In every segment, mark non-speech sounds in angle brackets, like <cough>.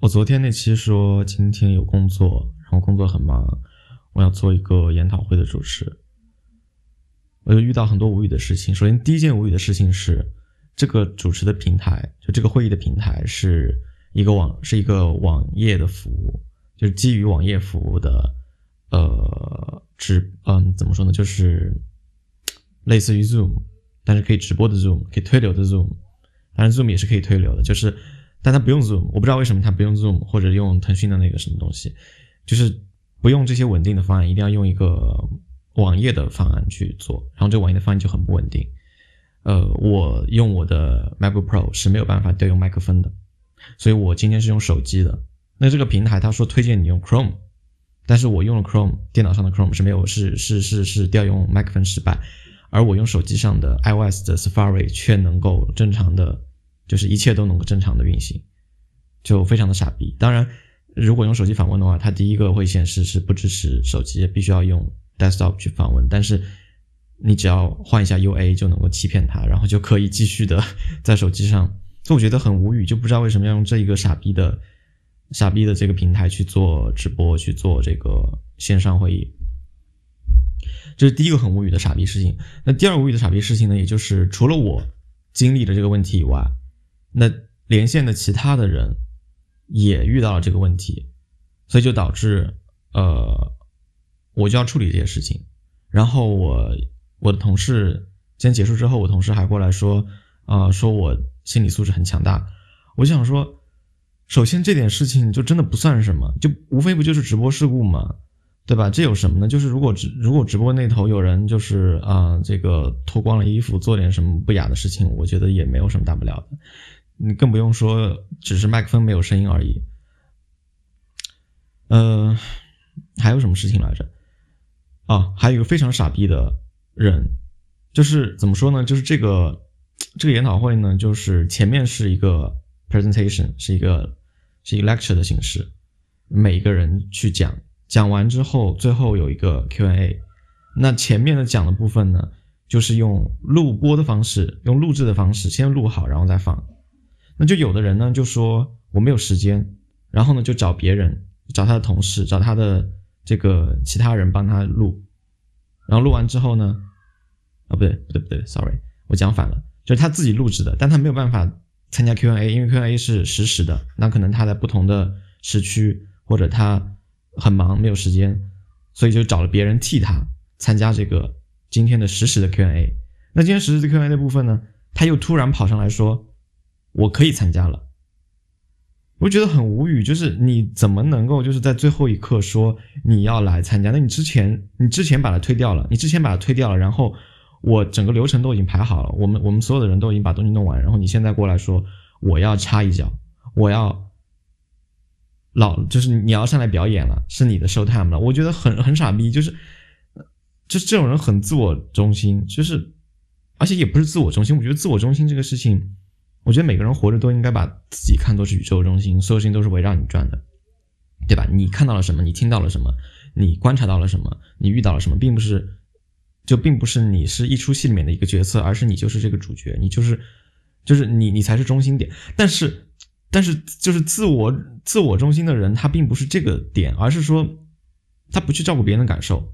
我昨天那期说今天有工作，然后工作很忙，我要做一个研讨会的主持，我就遇到很多无语的事情。首先，第一件无语的事情是，这个主持的平台，就这个会议的平台是一个网，是一个网页的服务，就是基于网页服务的，呃，直，嗯，怎么说呢，就是类似于 Zoom，但是可以直播的 Zoom，可以推流的 Zoom，当然 Zoom 也是可以推流的，就是。但他不用 Zoom，我不知道为什么他不用 Zoom，或者用腾讯的那个什么东西，就是不用这些稳定的方案，一定要用一个网页的方案去做，然后这个网页的方案就很不稳定。呃，我用我的 MacBook Pro 是没有办法调用麦克风的，所以我今天是用手机的。那这个平台他说推荐你用 Chrome，但是我用了 Chrome，电脑上的 Chrome 是没有，是是是是调用麦克风失败，而我用手机上的 iOS 的 Safari 却能够正常的。就是一切都能够正常的运行，就非常的傻逼。当然，如果用手机访问的话，它第一个会显示是不支持手机，必须要用 desktop 去访问。但是你只要换一下 UA 就能够欺骗它，然后就可以继续的 <laughs> 在手机上。就我觉得很无语，就不知道为什么要用这一个傻逼的傻逼的这个平台去做直播，去做这个线上会议。这是第一个很无语的傻逼事情。那第二无语的傻逼事情呢，也就是除了我经历的这个问题以外。那连线的其他的人也遇到了这个问题，所以就导致呃，我就要处理这些事情。然后我我的同事今天结束之后，我同事还过来说，啊，说我心理素质很强大。我想说，首先这点事情就真的不算什么，就无非不就是直播事故嘛，对吧？这有什么呢？就是如果直如果直播那头有人就是啊，这个脱光了衣服做点什么不雅的事情，我觉得也没有什么大不了的。你更不用说，只是麦克风没有声音而已。呃，还有什么事情来着？啊，还有一个非常傻逼的人，就是怎么说呢？就是这个这个研讨会呢，就是前面是一个 presentation，是一个是一个 lecture 的形式，每一个人去讲，讲完之后，最后有一个 Q&A。那前面的讲的部分呢，就是用录播的方式，用录制的方式，先录好，然后再放。那就有的人呢就说我没有时间，然后呢就找别人，找他的同事，找他的这个其他人帮他录，然后录完之后呢，啊不对不对不对，sorry，我讲反了，就是他自己录制的，但他没有办法参加 Q&A，因为 Q&A 是实时的，那可能他在不同的时区或者他很忙没有时间，所以就找了别人替他参加这个今天的实时的 Q&A。那今天实时的 Q&A 的部分呢，他又突然跑上来说。我可以参加了，我觉得很无语，就是你怎么能够就是在最后一刻说你要来参加？那你之前你之前把它推掉了，你之前把它推掉了，然后我整个流程都已经排好了，我们我们所有的人都已经把东西弄完，然后你现在过来说我要插一脚，我要老就是你要上来表演了，是你的 show time 了，我觉得很很傻逼，就是就是这种人很自我中心，就是而且也不是自我中心，我觉得自我中心这个事情。我觉得每个人活着都应该把自己看作是宇宙中心，所有事情都是围绕你转的，对吧？你看到了什么？你听到了什么？你观察到了什么？你遇到了什么？并不是，就并不是你是一出戏里面的一个角色，而是你就是这个主角，你就是，就是你，你才是中心点。但是，但是，就是自我自我中心的人，他并不是这个点，而是说他不去照顾别人的感受。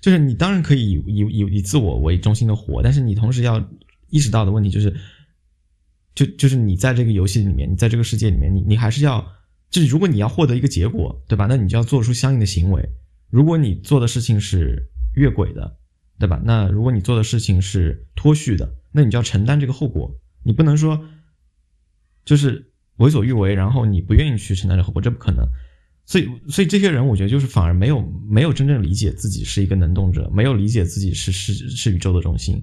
就是你当然可以以以以自我为中心的活，但是你同时要意识到的问题就是。就就是你在这个游戏里面，你在这个世界里面，你你还是要，就是如果你要获得一个结果，对吧？那你就要做出相应的行为。如果你做的事情是越轨的，对吧？那如果你做的事情是脱序的，那你就要承担这个后果。你不能说就是为所欲为，然后你不愿意去承担这个后果，这不可能。所以，所以这些人，我觉得就是反而没有没有真正理解自己是一个能动者，没有理解自己是是是宇宙的中心。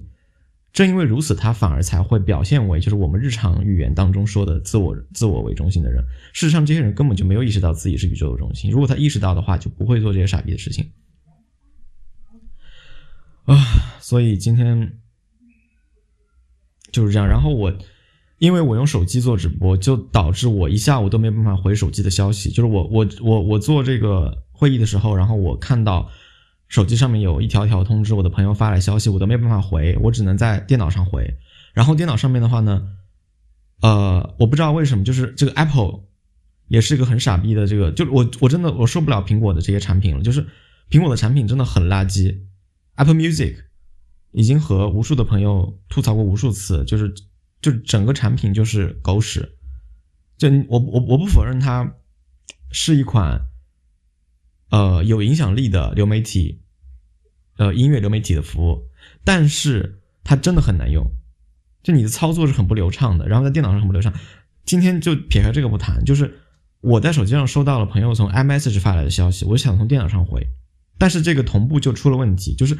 正因为如此，他反而才会表现为就是我们日常语言当中说的自我自我为中心的人。事实上，这些人根本就没有意识到自己是宇宙的中心。如果他意识到的话，就不会做这些傻逼的事情。啊，所以今天就是这样。然后我，因为我用手机做直播，就导致我一下午都没办法回手机的消息。就是我我我我做这个会议的时候，然后我看到。手机上面有一条条通知，我的朋友发来消息，我都没办法回，我只能在电脑上回。然后电脑上面的话呢，呃，我不知道为什么，就是这个 Apple 也是一个很傻逼的这个，就我我真的我受不了苹果的这些产品了，就是苹果的产品真的很垃圾。Apple Music 已经和无数的朋友吐槽过无数次，就是就整个产品就是狗屎。就我我我不否认它是一款呃有影响力的流媒体，呃音乐流媒体的服务，但是它真的很难用。就你的操作是很不流畅的，然后在电脑上很不流畅。今天就撇开这个不谈，就是我在手机上收到了朋友从 iMessage 发来的消息，我想从电脑上回，但是这个同步就出了问题，就是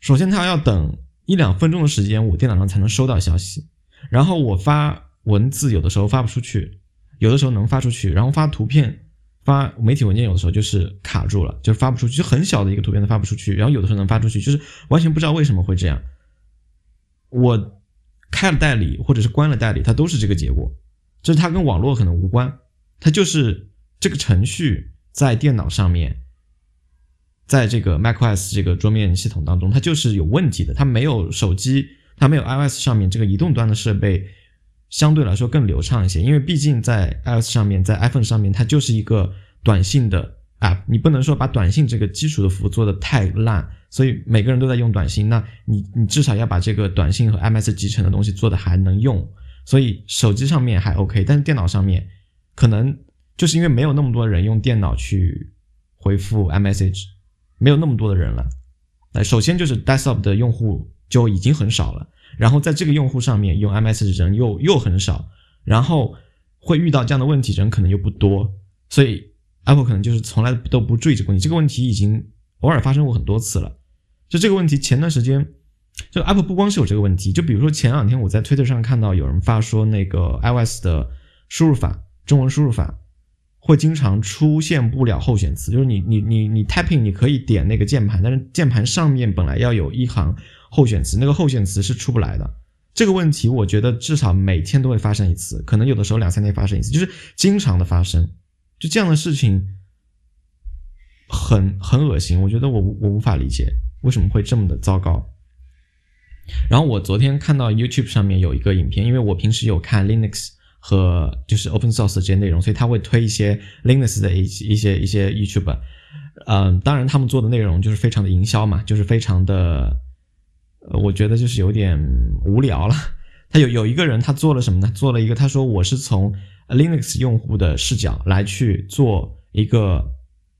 首先他要等一两分钟的时间，我电脑上才能收到消息，然后我发文字有的时候发不出去，有的时候能发出去，然后发图片、发媒体文件有的时候就是卡住了，就是发不出去，就很小的一个图片都发不出去，然后有的时候能发出去，就是完全不知道为什么会这样。我。开了代理或者是关了代理，它都是这个结果，就是它跟网络可能无关，它就是这个程序在电脑上面，在这个 macOS 这个桌面系统当中，它就是有问题的，它没有手机，它没有 iOS 上面这个移动端的设备相对来说更流畅一些，因为毕竟在 iOS 上面，在 iPhone 上面，它就是一个短信的 app，你不能说把短信这个基础的服务做的太烂。所以每个人都在用短信，那你你至少要把这个短信和 MS 集成的东西做的还能用。所以手机上面还 OK，但是电脑上面可能就是因为没有那么多人用电脑去回复 message，没有那么多的人了。那首先就是 desktop 的用户就已经很少了，然后在这个用户上面用 message 人又又很少，然后会遇到这样的问题人可能又不多，所以 Apple 可能就是从来都不注意这个问题。这个问题已经偶尔发生过很多次了。就这个问题，前段时间，就 Apple 不光是有这个问题，就比如说前两天我在 Twitter 上看到有人发说，那个 iOS 的输入法，中文输入法会经常出现不了候选词，就是你你你你 typing 你可以点那个键盘，但是键盘上面本来要有一行候选词，那个候选词是出不来的。这个问题我觉得至少每天都会发生一次，可能有的时候两三天发生一次，就是经常的发生。就这样的事情很很恶心，我觉得我我无法理解。为什么会这么的糟糕？然后我昨天看到 YouTube 上面有一个影片，因为我平时有看 Linux 和就是 Open Source 这些内容，所以他会推一些 Linux 的一一些一些 YouTube。嗯，当然他们做的内容就是非常的营销嘛，就是非常的，呃我觉得就是有点无聊了。他有有一个人他做了什么呢？做了一个他说我是从 Linux 用户的视角来去做一个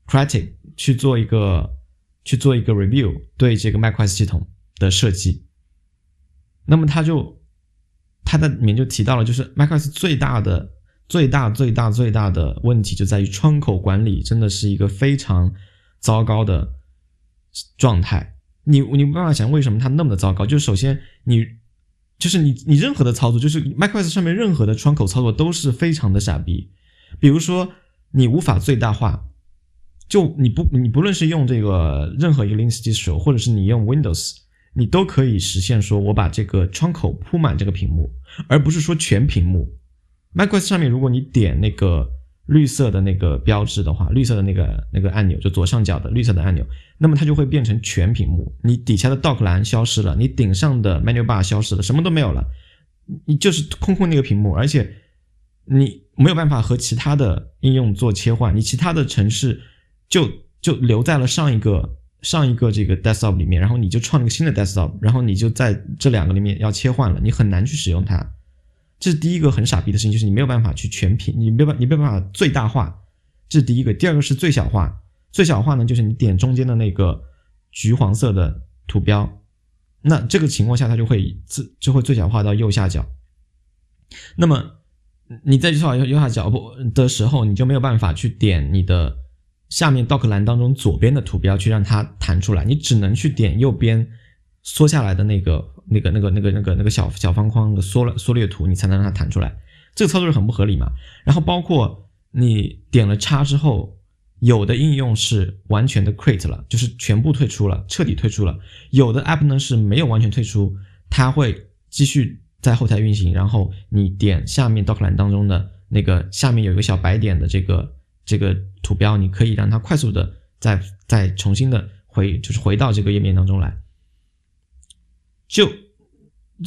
critic，去做一个。去做一个 review 对这个 macOS 系统的设计，那么他就他的里面就提到了，就是 macOS 最大的、最大、最大、最大的问题就在于窗口管理真的是一个非常糟糕的状态。你你没办法想为什么它那么的糟糕，就是首先你就是你你任何的操作，就是 macOS 上面任何的窗口操作都是非常的傻逼，比如说你无法最大化。就你不你不论是用这个任何一个 Linux 技术，或者是你用 Windows，你都可以实现说我把这个窗口铺满这个屏幕，而不是说全屏幕。macOS 上面如果你点那个绿色的那个标志的话，绿色的那个那个按钮，就左上角的绿色的按钮，那么它就会变成全屏幕。你底下的 Dock 栏消失了，你顶上的 Menu Bar 消失了，什么都没有了，你就是空空那个屏幕，而且你没有办法和其他的应用做切换，你其他的城市。就就留在了上一个上一个这个 desktop 里面，然后你就创了个新的 desktop，然后你就在这两个里面要切换了，你很难去使用它。这是第一个很傻逼的事情，就是你没有办法去全屏，你没办你没办法最大化，这是第一个。第二个是最小化，最小化呢就是你点中间的那个橘黄色的图标，那这个情况下它就会自就会最小化到右下角。那么你在最小右右下角不的时候，你就没有办法去点你的。下面 dock 栏当中左边的图标去让它弹出来，你只能去点右边缩下来的那个、那个、那个、那个、那个、那个小小方框的缩了缩略图，你才能让它弹出来。这个操作是很不合理嘛？然后包括你点了叉之后，有的应用是完全的 quit 了，就是全部退出了，彻底退出了。有的 app 呢是没有完全退出，它会继续在后台运行。然后你点下面 dock 栏当中的那个下面有一个小白点的这个。这个图标你可以让它快速的再再重新的回，就是回到这个页面当中来。就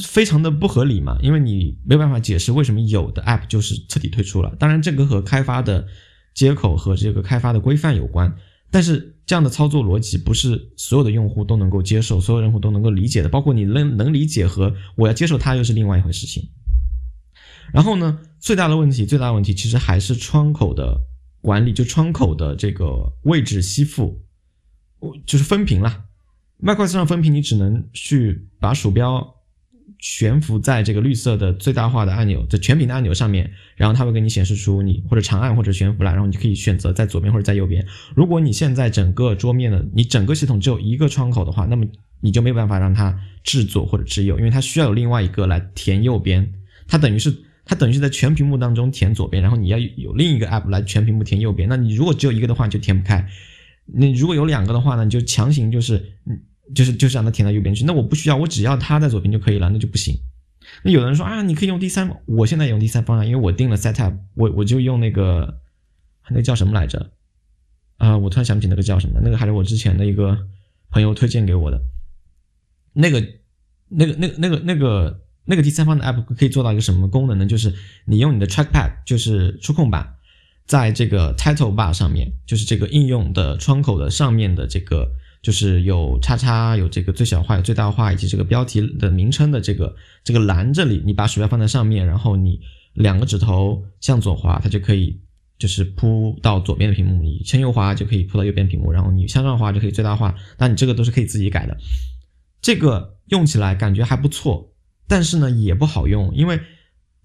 非常的不合理嘛，因为你没有办法解释为什么有的 App 就是彻底退出了。当然，这个和开发的接口和这个开发的规范有关，但是这样的操作逻辑不是所有的用户都能够接受，所有用户都能够理解的。包括你能能理解和我要接受它又是另外一回事情。然后呢，最大的问题，最大的问题其实还是窗口的管理，就窗口的这个位置吸附，就是分屏了 macOS 上分屏，你只能去把鼠标。悬浮在这个绿色的最大化的按钮，就全屏的按钮上面，然后它会给你显示出你或者长按或者悬浮了，然后你就可以选择在左边或者在右边。如果你现在整个桌面的你整个系统只有一个窗口的话，那么你就没有办法让它置左或者置右，因为它需要有另外一个来填右边。它等于是它等于是在全屏幕当中填左边，然后你要有另一个 app 来全屏幕填右边。那你如果只有一个的话，你就填不开。你如果有两个的话呢，你就强行就是嗯。就是就是让它填到右边去，那我不需要，我只要它在左边就可以了，那就不行。那有的人说啊，你可以用第三，我现在用第三方案，因为我定了 setup，我我就用那个那个叫什么来着？啊，我突然想不起那个叫什么，那个还是我之前的一个朋友推荐给我的。那个那个那个那个那个那个第三方的 app 可以做到一个什么功能呢？就是你用你的 trackpad，就是触控板，在这个 title bar 上面，就是这个应用的窗口的上面的这个。就是有叉叉，有这个最小化、有最大化，以及这个标题的名称的这个这个栏这里，你把鼠标放在上面，然后你两个指头向左滑，它就可以就是铺到左边的屏幕；你向右滑就可以铺到右边屏幕，然后你向上滑就可以最大化。那你这个都是可以自己改的。这个用起来感觉还不错，但是呢也不好用，因为。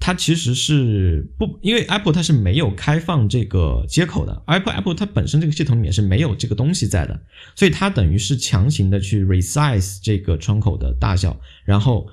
它其实是不，因为 Apple 它是没有开放这个接口的，Apple Apple 它本身这个系统里面是没有这个东西在的，所以它等于是强行的去 resize 这个窗口的大小，然后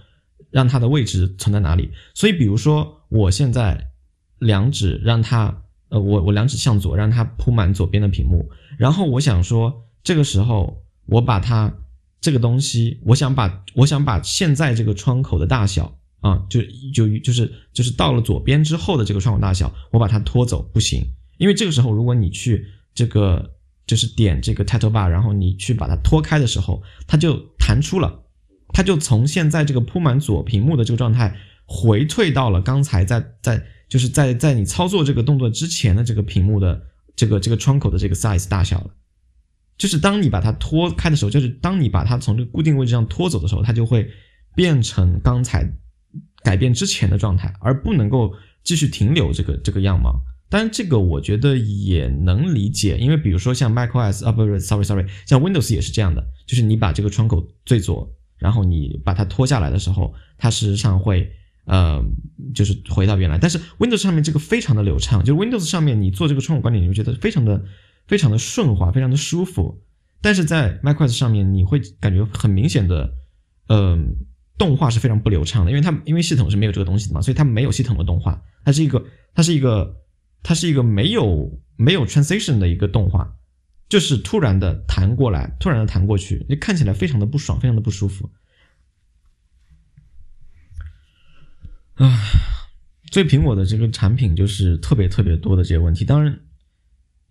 让它的位置存在哪里。所以比如说我现在两指让它，呃，我我两指向左，让它铺满左边的屏幕，然后我想说这个时候我把它这个东西，我想把我想把现在这个窗口的大小。啊，就就就是就是到了左边之后的这个窗口大小，我把它拖走不行，因为这个时候如果你去这个就是点这个 title bar，然后你去把它拖开的时候，它就弹出了，它就从现在这个铺满左屏幕的这个状态回退到了刚才在在就是在在你操作这个动作之前的这个屏幕的这个这个窗口的这个 size 大小了，就是当你把它拖开的时候，就是当你把它从这个固定位置上拖走的时候，它就会变成刚才。改变之前的状态，而不能够继续停留这个这个样貌。当然，这个我觉得也能理解，因为比如说像 macOS 啊，不是，sorry sorry，像 Windows 也是这样的，就是你把这个窗口最左，然后你把它拖下来的时候，它事实上会呃，就是回到原来。但是 Windows 上面这个非常的流畅，就是 Windows 上面你做这个窗口管理，你会觉得非常的非常的顺滑，非常的舒服。但是在 macOS 上面，你会感觉很明显的，嗯。动画是非常不流畅的，因为它因为系统是没有这个东西的嘛，所以它没有系统的动画，它是一个它是一个它是一个没有没有 transition 的一个动画，就是突然的弹过来，突然的弹过去，你看起来非常的不爽，非常的不舒服。啊，所以苹果的这个产品就是特别特别多的这些问题，当然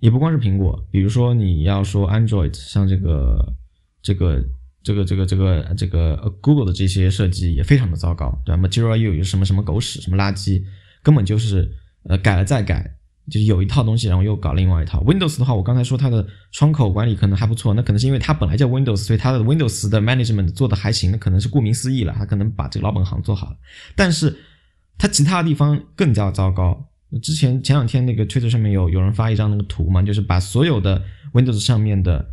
也不光是苹果，比如说你要说 Android，像这个这个。这个这个这个这个 Google 的这些设计也非常的糟糕，对吧？Material U 有什么什么狗屎，什么垃圾，根本就是呃改了再改，就是有一套东西，然后又搞另外一套。Windows 的话，我刚才说它的窗口管理可能还不错，那可能是因为它本来叫 Windows，所以它的 Windows 的 management 做的还行，那可能是顾名思义了，它可能把这个老本行做好了。但是它其他地方更加糟糕。之前前两天那个 Twitter 上面有有人发一张那个图嘛，就是把所有的 Windows 上面的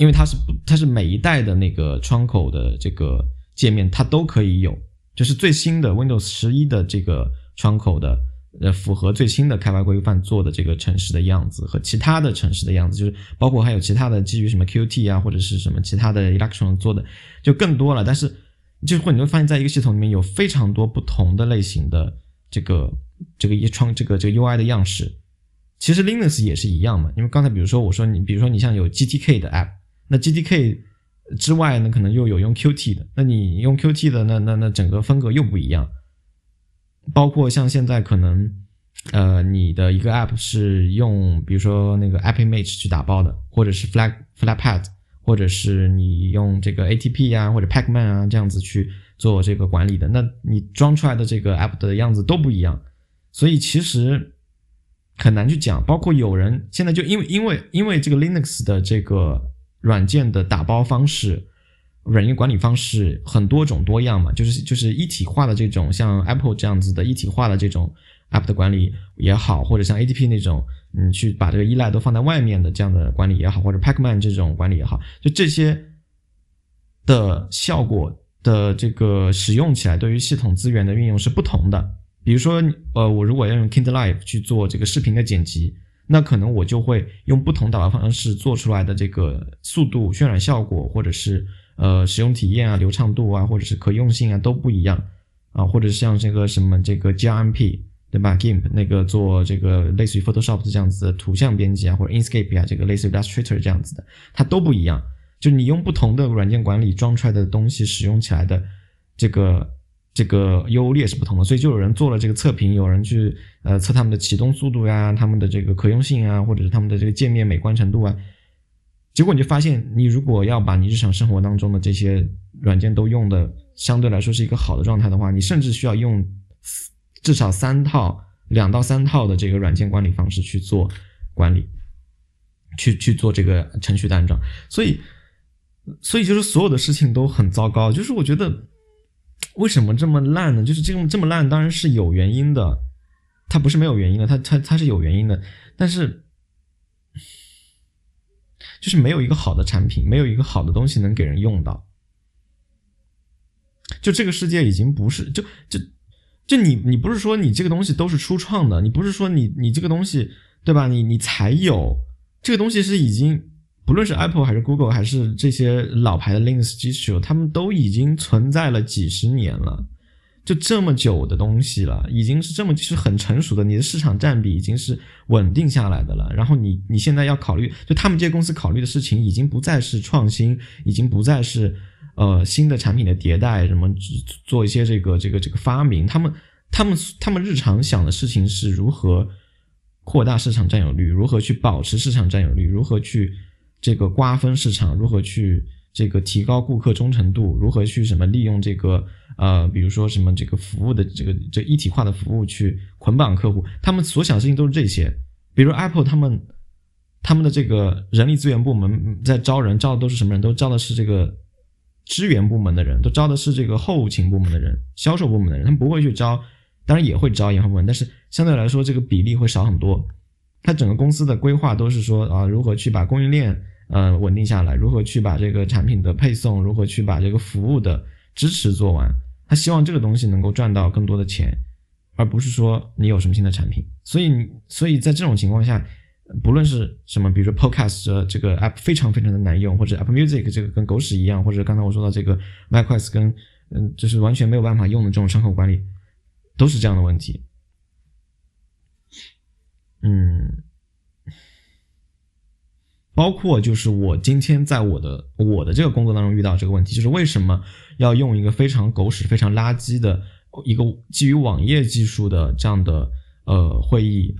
因为它是，它是每一代的那个窗口的这个界面，它都可以有，就是最新的 Windows 十一的这个窗口的，呃，符合最新的开发规范做的这个城市的样子和其他的城市的样子，就是包括还有其他的基于什么 Qt 啊或者是什么其他的 Electron 做的就更多了。但是就会你会发现在一个系统里面有非常多不同的类型的这个这个一窗这个这个 UI 的样式，其实 Linux 也是一样嘛。因为刚才比如说我说你比如说你像有 GTK 的 App。那 GDK 之外呢，可能又有用 Qt 的。那你用 Qt 的，那那那整个风格又不一样。包括像现在可能，呃，你的一个 App 是用比如说那个 AppImage 去打包的，或者是 Flag Flatpad，或者是你用这个 ATP 啊或者 Pacman 啊这样子去做这个管理的，那你装出来的这个 app 的样子都不一样，所以其实很难去讲。包括有人现在就因为因为因为这个 Linux 的这个软件的打包方式。软件管理方式很多种多样嘛，就是就是一体化的这种，像 Apple 这样子的一体化的这种 App 的管理也好，或者像 ATP 那种，嗯，去把这个依赖都放在外面的这样的管理也好，或者 Pacman 这种管理也好，就这些的效果的这个使用起来，对于系统资源的运用是不同的。比如说，呃，我如果要用 Kindleive 去做这个视频的剪辑，那可能我就会用不同打包方式做出来的这个速度、渲染效果，或者是。呃，使用体验啊、流畅度啊，或者是可用性啊都不一样啊，或者像这个什么这个 GRMP 对吧？GIMP 那个做这个类似于 Photoshop 这样子的图像编辑啊，或者 Inkscape 啊，这个类似于 Illustrator 这样子的，它都不一样。就你用不同的软件管理装出来的东西，使用起来的这个这个优劣是不同的。所以就有人做了这个测评，有人去呃测他们的启动速度呀，他们的这个可用性啊，或者是他们的这个界面美观程度啊。结果你就发现，你如果要把你日常生活当中的这些软件都用的相对来说是一个好的状态的话，你甚至需要用至少三套、两到三套的这个软件管理方式去做管理，去去做这个程序的安装。所以，所以就是所有的事情都很糟糕。就是我觉得为什么这么烂呢？就是这么这么烂，当然是有原因的，它不是没有原因的，它它它是有原因的，但是。就是没有一个好的产品，没有一个好的东西能给人用到。就这个世界已经不是，就就就你你不是说你这个东西都是初创的，你不是说你你这个东西对吧？你你才有这个东西是已经，不论是 Apple 还是 Google 还是这些老牌的 Linux 基础，他们都已经存在了几十年了。就这么久的东西了，已经是这么是很成熟的，你的市场占比已经是稳定下来的了。然后你你现在要考虑，就他们这些公司考虑的事情，已经不再是创新，已经不再是呃新的产品的迭代，什么做一些这个这个这个发明。他们他们他们日常想的事情是如何扩大市场占有率，如何去保持市场占有率，如何去这个瓜分市场，如何去。这个提高顾客忠诚度，如何去什么利用这个呃，比如说什么这个服务的这个这一体化的服务去捆绑客户，他们所想的事情都是这些。比如 Apple 他们他们的这个人力资源部门在招人，招的都是什么人？都招的是这个支援部门的人，都招的是这个后勤部门的人、销售部门的人，他们不会去招，当然也会招研发部门，但是相对来说这个比例会少很多。他整个公司的规划都是说啊，如何去把供应链。呃，稳定下来，如何去把这个产品的配送，如何去把这个服务的支持做完？他希望这个东西能够赚到更多的钱，而不是说你有什么新的产品。所以，所以在这种情况下，不论是什么，比如说 Podcast 这个 app 非常非常的难用，或者 Apple Music 这个跟狗屎一样，或者刚才我说到这个 MacOS 跟嗯，就是完全没有办法用的这种窗口管理，都是这样的问题。嗯。包括就是我今天在我的我的这个工作当中遇到这个问题，就是为什么要用一个非常狗屎、非常垃圾的一个基于网页技术的这样的呃会议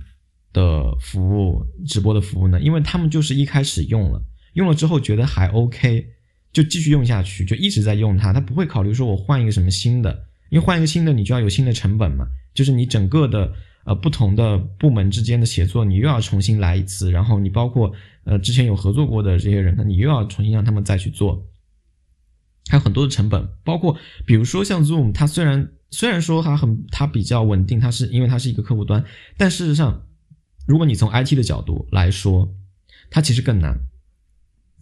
的服务、直播的服务呢？因为他们就是一开始用了，用了之后觉得还 OK，就继续用下去，就一直在用它，他不会考虑说我换一个什么新的，因为换一个新的你就要有新的成本嘛，就是你整个的。呃，不同的部门之间的协作，你又要重新来一次，然后你包括呃之前有合作过的这些人，那你又要重新让他们再去做，还有很多的成本，包括比如说像 Zoom，它虽然虽然说它很它比较稳定，它是因为它是一个客户端，但事实上，如果你从 IT 的角度来说，它其实更难，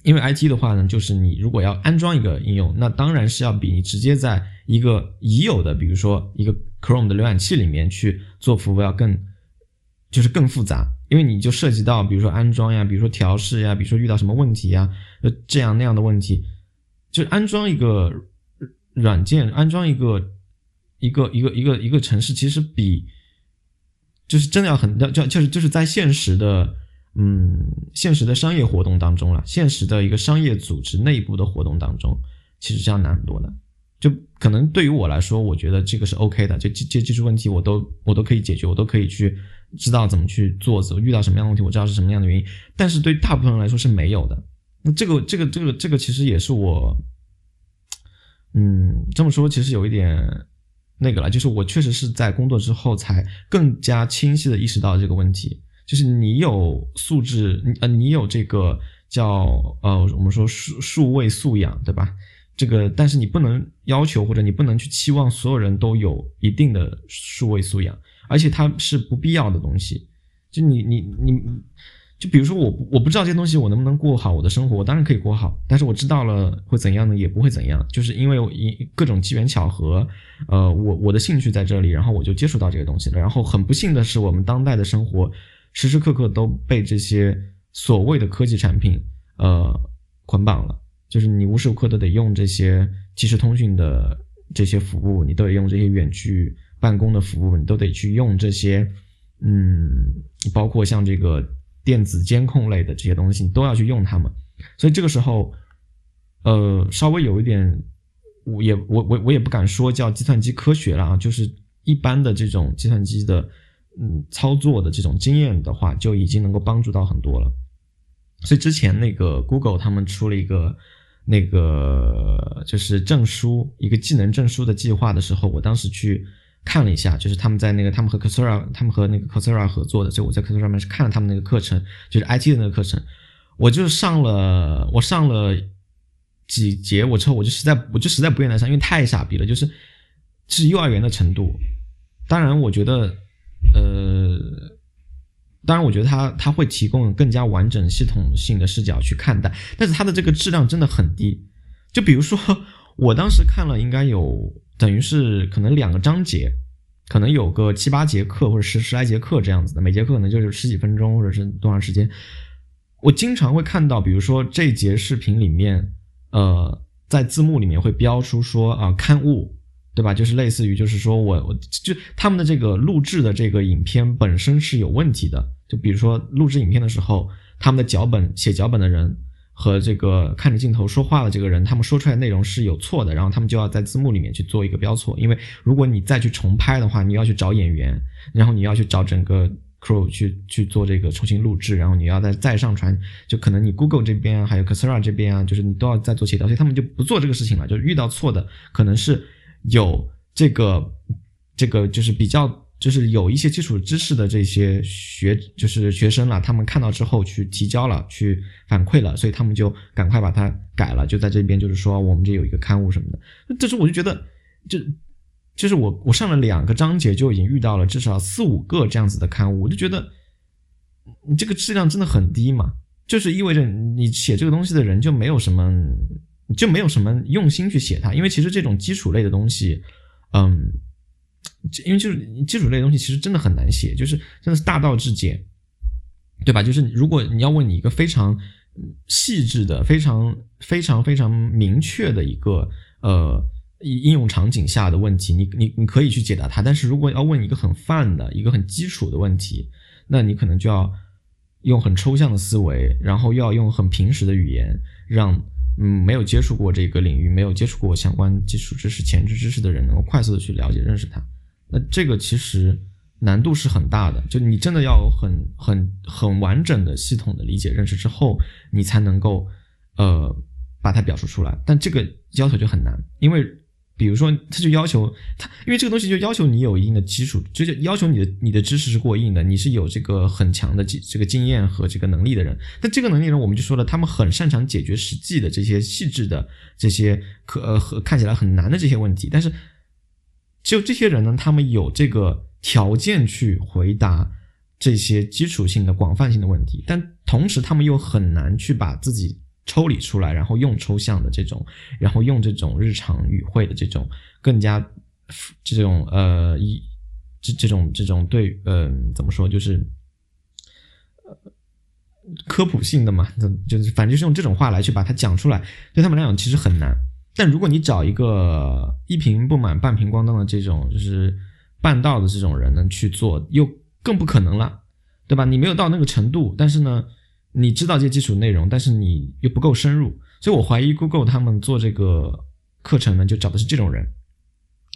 因为 IT 的话呢，就是你如果要安装一个应用，那当然是要比你直接在一个已有的，比如说一个。Chrome 的浏览器里面去做服务要更，就是更复杂，因为你就涉及到，比如说安装呀，比如说调试呀，比如说遇到什么问题呀，这样那样的问题，就是安装一个软件，安装一个一个一个一个一个城市，其实比就是真的要很要就就是就是在现实的嗯现实的商业活动当中了，现实的一个商业组织内部的活动当中，其实这样难很多的。就可能对于我来说，我觉得这个是 OK 的，就这这技术问题我都我都可以解决，我都可以去知道怎么去做，遇到什么样的问题我知道是什么样的原因。但是对大部分人来说是没有的。那这个这个这个这个其实也是我嗯，这么说其实有一点那个了，就是我确实是在工作之后才更加清晰的意识到这个问题，就是你有素质，呃，你有这个叫呃，我们说数数位素养，对吧？这个，但是你不能要求或者你不能去期望所有人都有一定的数位素养，而且它是不必要的东西。就你你你，就比如说我我不知道这些东西我能不能过好我的生活，我当然可以过好，但是我知道了会怎样呢？也不会怎样，就是因为一各种机缘巧合，呃，我我的兴趣在这里，然后我就接触到这个东西了。然后很不幸的是，我们当代的生活时时刻刻都被这些所谓的科技产品呃捆绑了。就是你无时无刻都得用这些即时通讯的这些服务，你都得用这些远距办公的服务，你都得去用这些，嗯，包括像这个电子监控类的这些东西，你都要去用它们。所以这个时候，呃，稍微有一点，我也我我我也不敢说叫计算机科学了啊，就是一般的这种计算机的，嗯，操作的这种经验的话，就已经能够帮助到很多了。所以之前那个 Google 他们出了一个。那个就是证书，一个技能证书的计划的时候，我当时去看了一下，就是他们在那个他们和 Coursera，他们和那个 Coursera 合作的，所以我在 c o r s e r a 上面是看了他们那个课程，就是 IT 的那个课程，我就上了，我上了几节，我之后我就实在我就实在不愿意上，因为太傻逼了，就是是幼儿园的程度，当然我觉得，呃。当然，我觉得它它会提供更加完整系统性的视角去看待，但是它的这个质量真的很低。就比如说，我当时看了，应该有等于是可能两个章节，可能有个七八节课或者十十来节课这样子的，每节课可能就是十几分钟或者是多长时间。我经常会看到，比如说这节视频里面，呃，在字幕里面会标出说啊刊物。对吧？就是类似于，就是说我我就他们的这个录制的这个影片本身是有问题的。就比如说录制影片的时候，他们的脚本写脚本的人和这个看着镜头说话的这个人，他们说出来的内容是有错的，然后他们就要在字幕里面去做一个标错。因为如果你再去重拍的话，你要去找演员，然后你要去找整个 crew 去去做这个重新录制，然后你要再再上传，就可能你 Google 这边还有 c a s e r a 这边啊，就是你都要再做协调，所以他们就不做这个事情了。就遇到错的可能是。有这个，这个就是比较，就是有一些基础知识的这些学，就是学生了，他们看到之后去提交了，去反馈了，所以他们就赶快把它改了，就在这边就是说我们这有一个刊物什么的。这时我就觉得，就就是我我上了两个章节就已经遇到了至少四五个这样子的刊物，我就觉得你这个质量真的很低嘛，就是意味着你写这个东西的人就没有什么。就没有什么用心去写它，因为其实这种基础类的东西，嗯，因为就是基础类的东西其实真的很难写，就是真的是大道至简，对吧？就是如果你要问你一个非常细致的、非常非常非常明确的一个呃应用场景下的问题，你你你可以去解答它。但是如果要问一个很泛的一个很基础的问题，那你可能就要用很抽象的思维，然后又要用很平实的语言让。嗯，没有接触过这个领域，没有接触过相关基础知识、前置知识的人，能够快速的去了解、认识它，那这个其实难度是很大的。就你真的要很、很、很完整的系统的理解、认识之后，你才能够呃把它表述出来。但这个要求就很难，因为。比如说，他就要求他，因为这个东西就要求你有一定的基础，就是要求你的你的知识是过硬的，你是有这个很强的这这个经验和这个能力的人。但这个能力呢，我们就说了，他们很擅长解决实际的这些细致的这些可呃和看起来很难的这些问题。但是，只有这些人呢，他们有这个条件去回答这些基础性的广泛性的问题，但同时他们又很难去把自己。抽离出来，然后用抽象的这种，然后用这种日常语汇的这种更加这种呃一这这种这种对呃怎么说就是呃科普性的嘛，就是反正就是用这种话来去把它讲出来，对他们来讲其实很难。但如果你找一个一瓶不满半瓶光灯的这种就是半道的这种人呢去做，又更不可能了，对吧？你没有到那个程度，但是呢。你知道这些基础内容，但是你又不够深入，所以我怀疑 Google 他们做这个课程呢，就找的是这种人，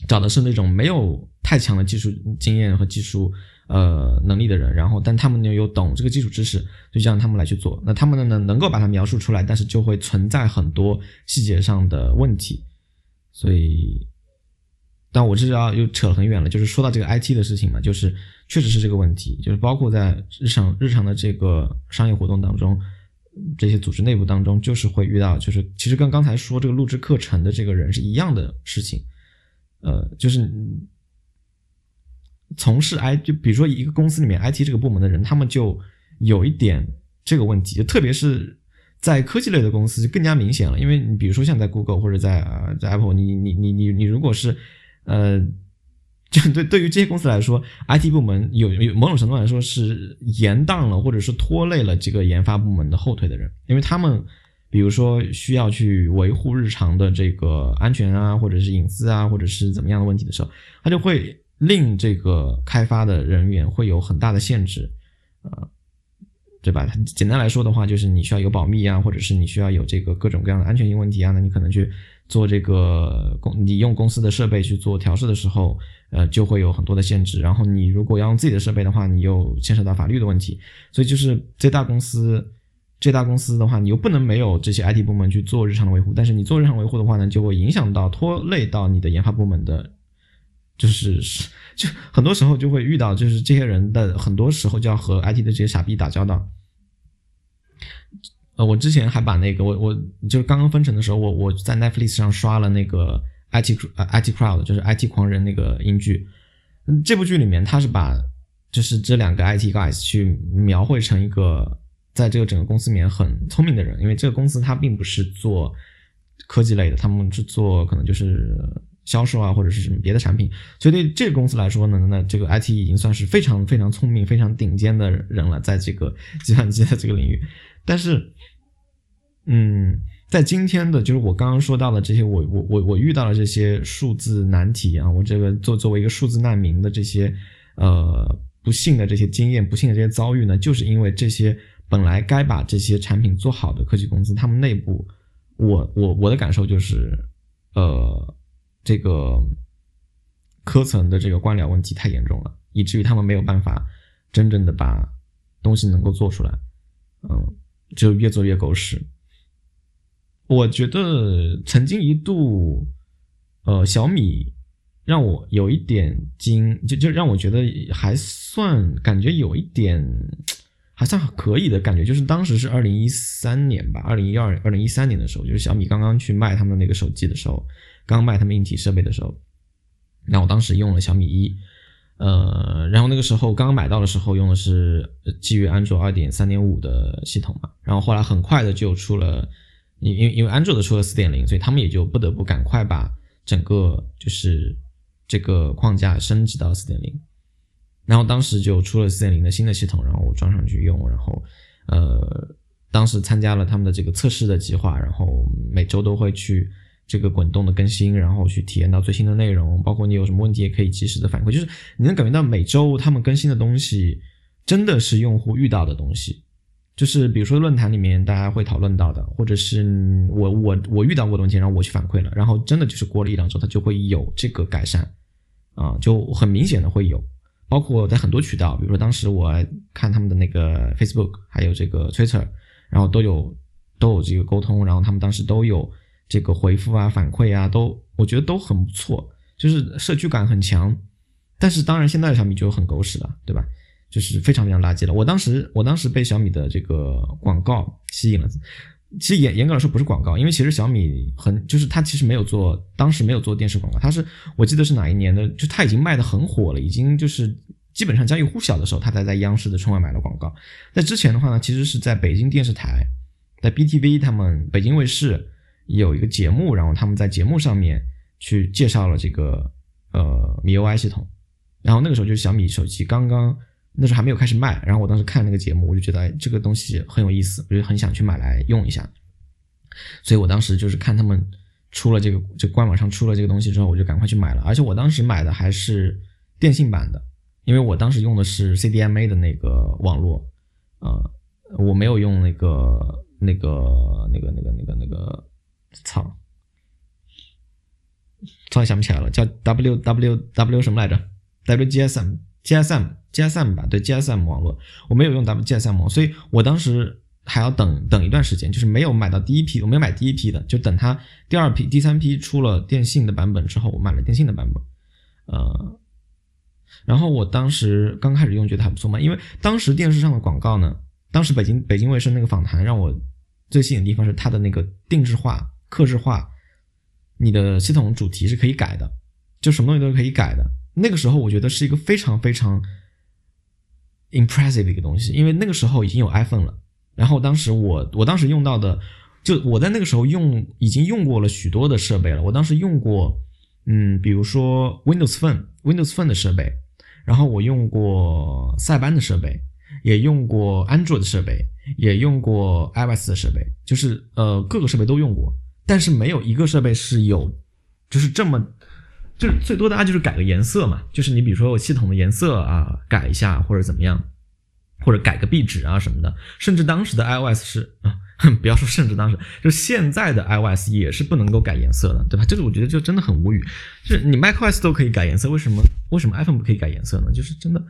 找的是那种没有太强的技术经验和技术呃能力的人，然后但他们呢又懂这个基础知识，就让他们来去做。那他们呢能能够把它描述出来，但是就会存在很多细节上的问题。所以，但我这要又扯很远了，就是说到这个 IT 的事情嘛，就是确实是这个问题，就是包括在日常日常的这个商业活动当中，这些组织内部当中，就是会遇到，就是其实跟刚才说这个录制课程的这个人是一样的事情，呃，就是从事 I 就比如说一个公司里面 IT 这个部门的人，他们就有一点这个问题，特别是。在科技类的公司就更加明显了，因为你比如说像在 Google 或者在呃在 Apple，你你你你你如果是，呃，就对对于这些公司来说，IT 部门有有某种程度来说是延宕了或者是拖累了这个研发部门的后腿的人，因为他们比如说需要去维护日常的这个安全啊，或者是隐私啊，或者是怎么样的问题的时候，他就会令这个开发的人员会有很大的限制，啊。对吧？简单来说的话，就是你需要有保密啊，或者是你需要有这个各种各样的安全性问题啊。那你可能去做这个公，你用公司的设备去做调试的时候，呃，就会有很多的限制。然后你如果要用自己的设备的话，你又牵涉到法律的问题。所以就是这大公司，这大公司的话，你又不能没有这些 IT 部门去做日常的维护。但是你做日常维护的话呢，就会影响到拖累到你的研发部门的，就是就很多时候就会遇到，就是这些人的很多时候就要和 IT 的这些傻逼打交道。呃，我之前还把那个我我就是刚刚分成的时候，我我在 Netflix 上刷了那个 IT IT Crowd，就是 IT 狂人那个英剧。这部剧里面，他是把就是这两个 IT guys 去描绘成一个在这个整个公司里面很聪明的人，因为这个公司它并不是做科技类的，他们是做可能就是销售啊或者是什么别的产品，所以对这个公司来说呢，那这个 IT 已经算是非常非常聪明、非常顶尖的人了，在这个计算机的这个领域。但是，嗯，在今天的，就是我刚刚说到的这些，我我我我遇到了这些数字难题啊，我这个作作为一个数字难民的这些，呃，不幸的这些经验，不幸的这些遭遇呢，就是因为这些本来该把这些产品做好的科技公司，他们内部，我我我的感受就是，呃，这个科层的这个官僚问题太严重了，以至于他们没有办法真正的把东西能够做出来，嗯。就越做越狗屎。我觉得曾经一度，呃，小米让我有一点惊，就就让我觉得还算感觉有一点还算可以的感觉。就是当时是二零一三年吧，二零一二、二零一三年的时候，就是小米刚刚去卖他们那个手机的时候，刚卖他们硬体设备的时候，那我当时用了小米一。呃，然后那个时候刚刚买到的时候用的是基于安卓二点三点五的系统嘛，然后后来很快的就出了，因因因为安卓的出了四点零，所以他们也就不得不赶快把整个就是这个框架升级到四点零，然后当时就出了四点零的新的系统，然后我装上去用，然后呃，当时参加了他们的这个测试的计划，然后每周都会去。这个滚动的更新，然后去体验到最新的内容，包括你有什么问题也可以及时的反馈，就是你能感觉到每周他们更新的东西真的是用户遇到的东西，就是比如说论坛里面大家会讨论到的，或者是我我我遇到过的问题，然后我去反馈了，然后真的就是过了一两周，它就会有这个改善，啊，就很明显的会有，包括在很多渠道，比如说当时我看他们的那个 Facebook，还有这个 Twitter，然后都有都有这个沟通，然后他们当时都有。这个回复啊、反馈啊，都我觉得都很不错，就是社区感很强。但是当然，现在的小米就很狗屎了，对吧？就是非常非常垃圾了。我当时，我当时被小米的这个广告吸引了。其实严严格来说不是广告，因为其实小米很就是它其实没有做，当时没有做电视广告。它是我记得是哪一年的，就它已经卖的很火了，已经就是基本上家喻户晓的时候，它才在央视的春晚买了广告。在之前的话呢，其实是在北京电视台，在 BTV 他们北京卫视。有一个节目，然后他们在节目上面去介绍了这个呃 MIUI 系统，然后那个时候就是小米手机刚刚那时候还没有开始卖，然后我当时看那个节目，我就觉得哎这个东西很有意思，我就很想去买来用一下，所以我当时就是看他们出了这个这官网上出了这个东西之后，我就赶快去买了，而且我当时买的还是电信版的，因为我当时用的是 CDMA 的那个网络，呃，我没有用那个那个那个那个那个那个。操！突然想不起来了，叫 W W W 什么来着？W GSM GSM G S M 吧？对，G S M 网络，我没有用 W G S M 网，所以我当时还要等等一段时间，就是没有买到第一批，我没有买第一批的，就等它第二批、第三批出了电信的版本之后，我买了电信的版本。呃，然后我当时刚开始用觉得还不错嘛，因为当时电视上的广告呢，当时北京北京卫视那个访谈让我最吸引的地方是它的那个定制化、克制化，你的系统主题是可以改的，就什么东西都是可以改的。那个时候我觉得是一个非常非常 impressive 的一个东西，因为那个时候已经有 iPhone 了。然后当时我我当时用到的，就我在那个时候用已经用过了许多的设备了。我当时用过，嗯，比如说 Windows Phone Windows Phone 的设备，然后我用过塞班的设备，也用过 Android 的设备，也用过 iOS 的设备，就是呃各个设备都用过，但是没有一个设备是有，就是这么，就是最多大家就是改个颜色嘛，就是你比如说我系统的颜色啊改一下或者怎么样。或者改个壁纸啊什么的，甚至当时的 iOS 是啊，<laughs> 不要说甚至当时，就现在的 iOS 也是不能够改颜色的，对吧？就是我觉得就真的很无语，就是你 macOS 都可以改颜色，为什么为什么 iPhone 不可以改颜色呢？就是真的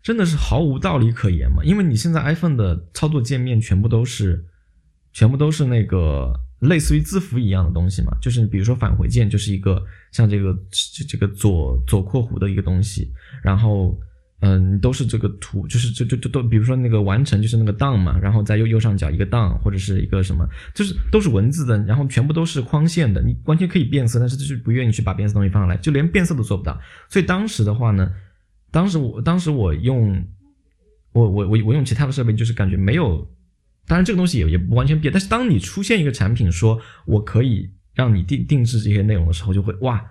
真的是毫无道理可言嘛？因为你现在 iPhone 的操作界面全部都是全部都是那个类似于字符一样的东西嘛，就是比如说返回键就是一个像这个这这个左左括弧的一个东西，然后。嗯，都是这个图，就是就就就都，比如说那个完成就是那个 down 嘛，然后在右右上角一个 down 或者是一个什么，就是都是文字的，然后全部都是框线的，你完全可以变色，但是就是不愿意去把变色东西放上来，就连变色都做不到。所以当时的话呢，当时我当时我用我我我我用其他的设备，就是感觉没有，当然这个东西也也不完全变，但是当你出现一个产品说我可以让你定定制这些内容的时候，就会哇，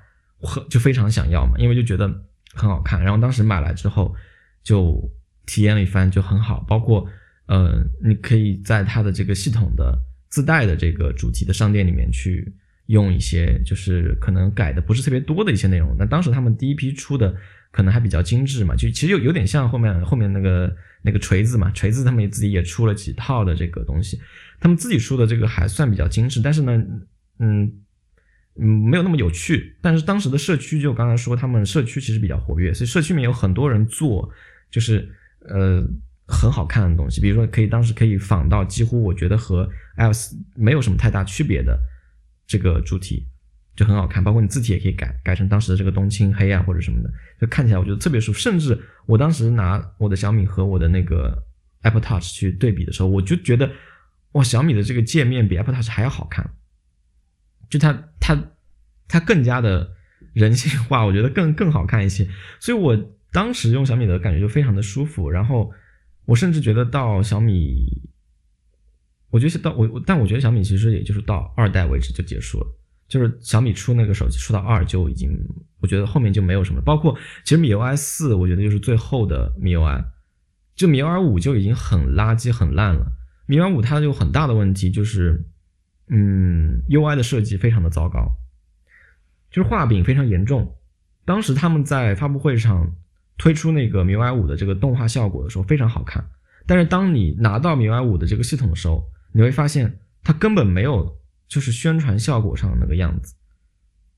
很就非常想要嘛，因为就觉得。很好看，然后当时买来之后就体验了一番，就很好。包括呃，你可以在它的这个系统的自带的这个主题的商店里面去用一些，就是可能改的不是特别多的一些内容。那当时他们第一批出的可能还比较精致嘛，就其实有有点像后面后面那个那个锤子嘛，锤子他们自己也出了几套的这个东西，他们自己出的这个还算比较精致，但是呢，嗯。嗯，没有那么有趣，但是当时的社区就刚才说，他们社区其实比较活跃，所以社区里面有很多人做，就是呃很好看的东西，比如说可以当时可以仿到几乎我觉得和 Else 没有什么太大区别的这个主题，就很好看，包括你字体也可以改改成当时的这个冬青黑啊或者什么的，就看起来我觉得特别舒服。甚至我当时拿我的小米和我的那个 Apple Touch 去对比的时候，我就觉得哇，小米的这个界面比 Apple Touch 还要好看。就它它它更加的人性化，<laughs> 我觉得更更好看一些。所以我当时用小米的感觉就非常的舒服。然后我甚至觉得到小米，我觉得到我我但我觉得小米其实也就是到二代为止就结束了。就是小米出那个手机出到二就已经，我觉得后面就没有什么。包括其实米 UI 四，我觉得就是最后的米 UI，就米 UI 五就已经很垃圾很烂了。米 UI 五它有很大的问题就是。嗯，UI 的设计非常的糟糕，就是画饼非常严重。当时他们在发布会上推出那个 MIUI 五的这个动画效果的时候非常好看，但是当你拿到 MIUI 五的这个系统的时候，你会发现它根本没有就是宣传效果上那个样子。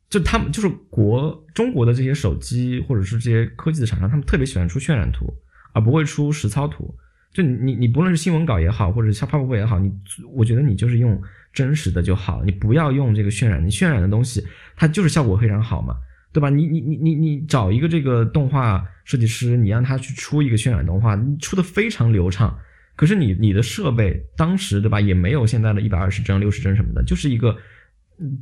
就他们就是国中国的这些手机或者是这些科技的厂商，他们特别喜欢出渲染图，而不会出实操图。就你你不论是新闻稿也好，或者像发布会也好，你我觉得你就是用。真实的就好，你不要用这个渲染，你渲染的东西它就是效果非常好嘛，对吧？你你你你你找一个这个动画设计师，你让他去出一个渲染动画，出的非常流畅，可是你你的设备当时对吧，也没有现在的一百二十帧、六十帧什么的，就是一个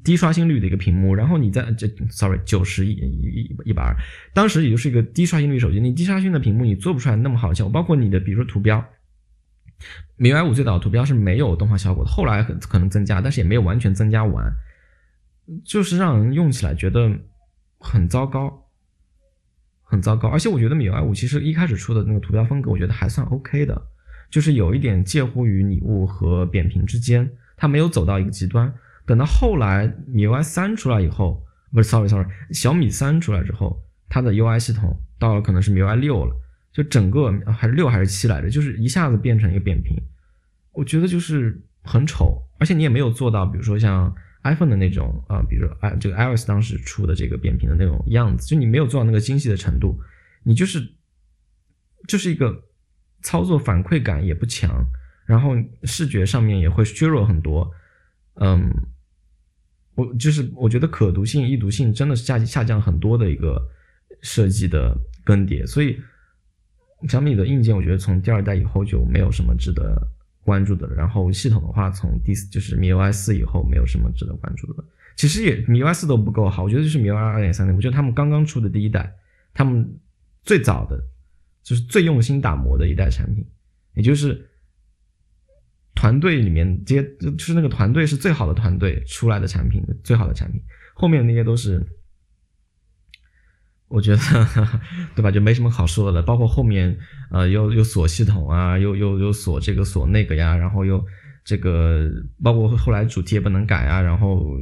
低刷新率的一个屏幕，然后你在这，sorry，九十一一一百二，当时也就是一个低刷新率手机，你低刷新的屏幕你做不出来那么好的效果，包括你的比如说图标。米 UI 五最早的图标是没有动画效果的，后来可能增加，但是也没有完全增加完，就是让人用起来觉得很糟糕，很糟糕。而且我觉得米 UI 五其实一开始出的那个图标风格，我觉得还算 OK 的，就是有一点介乎于拟物和扁平之间，它没有走到一个极端。等到后来米 UI 三出来以后，不是 sorry sorry，小米三出来之后，它的 UI 系统到了可能是米 UI 六了。就整个还是六还是七来着，就是一下子变成一个扁平，我觉得就是很丑，而且你也没有做到，比如说像 iPhone 的那种啊，比如说 i 这个 iOS 当时出的这个扁平的那种样子，就你没有做到那个精细的程度，你就是就是一个操作反馈感也不强，然后视觉上面也会削弱很多。嗯，我就是我觉得可读性、易读性真的是下下降很多的一个设计的更迭，所以小米的硬件我觉得从第二代以后就没有什么值得关注的了。然后系统的话，从第就是 MIUI 四以后没有什么值得关注的。其实也 MIUI 四都不够好，我觉得就是 MIUI 二点三的，我觉得他们刚刚出的第一代，他们最早的就是最用心打磨的一代产品，也就是。团队里面这些就是那个团队是最好的团队出来的产品，最好的产品，后面那些都是，我觉得 <laughs> 对吧？就没什么好说的了。包括后面呃又又锁系统啊，又又又锁这个锁那个呀，然后又这个包括后来主题也不能改啊，然后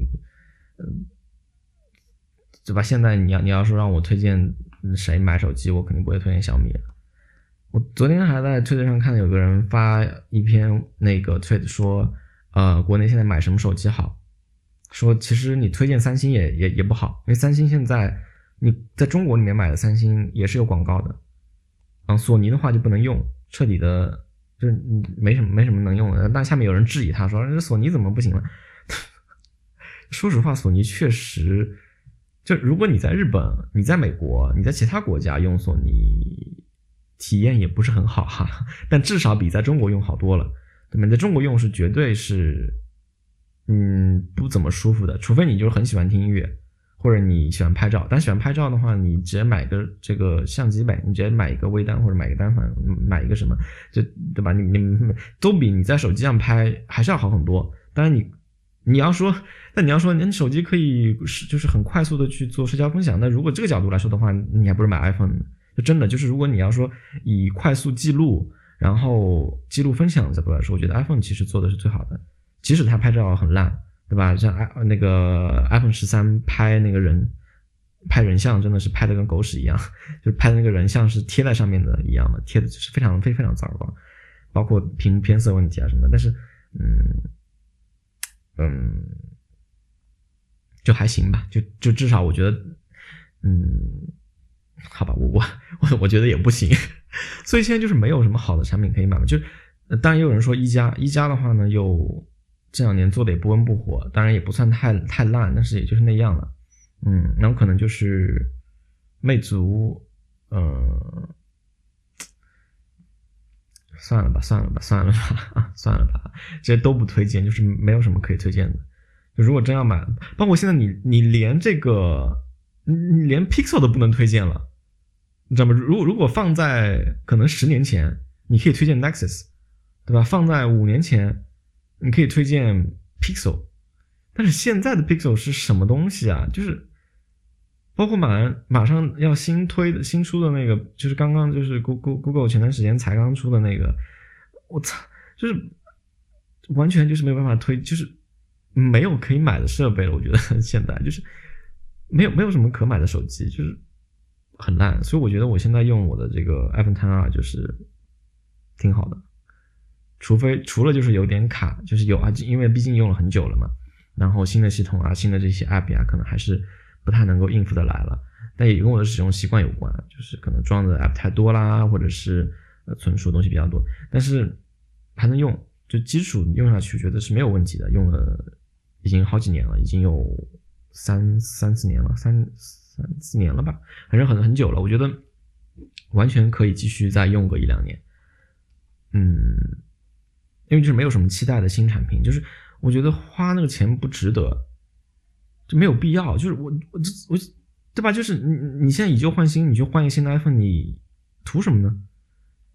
嗯，对吧？现在你要你要说让我推荐谁买手机，我肯定不会推荐小米。我昨天还在推特上看到有个人发一篇那个推特说，呃，国内现在买什么手机好？说其实你推荐三星也也也不好，因为三星现在你在中国里面买的三星也是有广告的，嗯，索尼的话就不能用，彻底的就是没什么没什么能用的。但下面有人质疑他说，这索尼怎么不行了？<laughs> 说实话，索尼确实，就如果你在日本、你在美国、你在其他国家用索尼。体验也不是很好哈，但至少比在中国用好多了。对吧？在中国用是绝对是，嗯，不怎么舒服的。除非你就是很喜欢听音乐，或者你喜欢拍照。但喜欢拍照的话，你直接买个这个相机呗，你直接买一个微单或者买个单反，买一个什么，就对吧？你你都比你在手机上拍还是要好很多。当然你你要说，那你要说你手机可以是就是很快速的去做社交分享，那如果这个角度来说的话，你还不如买 iPhone。就真的就是，如果你要说以快速记录，然后记录分享的角度来说，我觉得 iPhone 其实做的是最好的。即使它拍照很烂，对吧？像 i 那个 iPhone 十三拍那个人拍人像，真的是拍的跟狗屎一样，<laughs> 就是拍的那个人像是贴在上面的一样的，贴的就是非常非非常糟糕，包括屏偏色问题啊什么的。但是，嗯嗯，就还行吧，就就至少我觉得，嗯。好吧，我我我我觉得也不行，所以现在就是没有什么好的产品可以买嘛。就当然也有人说一加一加的话呢，又这两年做的也不温不火，当然也不算太太烂，但是也就是那样了。嗯，然后可能就是魅族，嗯，算了吧，算了吧，算了吧，<laughs> 算了吧，这些都不推荐，就是没有什么可以推荐的。就如果真要买，包括现在你你连这个你连 Pixel 都不能推荐了。你知道吗？如如果放在可能十年前，你可以推荐 Nexus，对吧？放在五年前，你可以推荐 Pixel，但是现在的 Pixel 是什么东西啊？就是包括马马上要新推的新出的那个，就是刚刚就是 Google Google 前段时间才刚出的那个，我操，就是完全就是没有办法推，就是没有可以买的设备了。我觉得 <laughs> 现在就是没有没有什么可买的手机，就是。很烂，所以我觉得我现在用我的这个 iPhone 10R 就是挺好的，除非除了就是有点卡，就是有啊，因为毕竟用了很久了嘛，然后新的系统啊，新的这些 App 啊，可能还是不太能够应付的来了。但也跟我的使用习惯有关，就是可能装的 App 太多啦，或者是呃存储东西比较多，但是还能用，就基础用下去，觉得是没有问题的。用了已经好几年了，已经有三三四年了，三。三四年了吧，反正很很久了。我觉得完全可以继续再用个一两年。嗯，因为就是没有什么期待的新产品，就是我觉得花那个钱不值得，就没有必要。就是我我我对吧？就是你你现在以旧换新，你去换一个新的 iPhone，你图什么呢？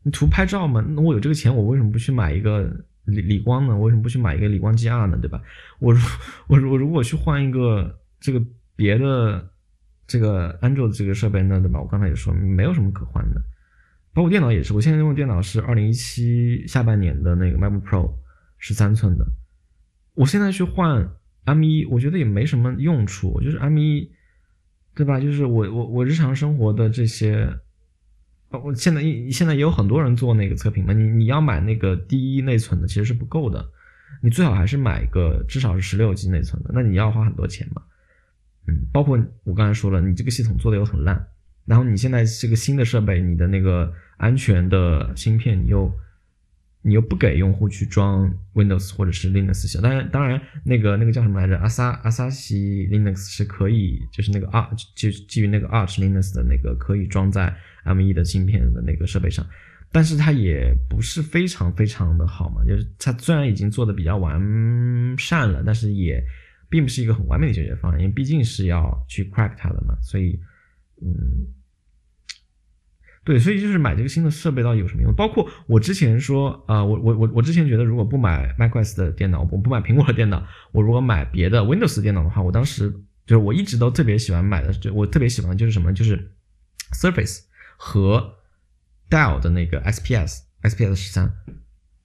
你图拍照吗？那我有这个钱，我为什么不去买一个理理光呢？我为什么不去买一个理光 GR 呢？对吧？我如我我如果去换一个这个别的。这个安卓的这个设备呢，对吧？我刚才也说没有什么可换的，包括电脑也是。我现在用的电脑是二零一七下半年的那个 MacBook Pro，十三寸的。我现在去换 M 一，我觉得也没什么用处。就是 M 一，对吧？就是我我我日常生活的这些，我现在现在也有很多人做那个测评嘛。你你要买那个第一内存的，其实是不够的。你最好还是买一个至少是十六 G 内存的，那你要花很多钱嘛。嗯，包括我刚才说了，你这个系统做的又很烂，然后你现在这个新的设备，你的那个安全的芯片你又你又不给用户去装 Windows 或者是 Linux 系统，当然，当然那个那个叫什么来着？阿萨阿萨西 Linux 是可以，就是那个 Arch 就基于那个 Arch Linux 的那个可以装在 M1 的芯片的那个设备上，但是它也不是非常非常的好嘛，就是它虽然已经做的比较完善了，但是也并不是一个很完美的解决方案，因为毕竟是要去 crack 它的嘛，所以，嗯。对，所以就是买这个新的设备到底有什么用？包括我之前说，啊，我我我我之前觉得，如果不买 macOS 的电脑，我不买苹果的电脑，我如果买别的 Windows 电脑的话，我当时就是我一直都特别喜欢买的，就我特别喜欢的就是什么，就是 Surface 和 Dell 的那个 XPS XPS 十三。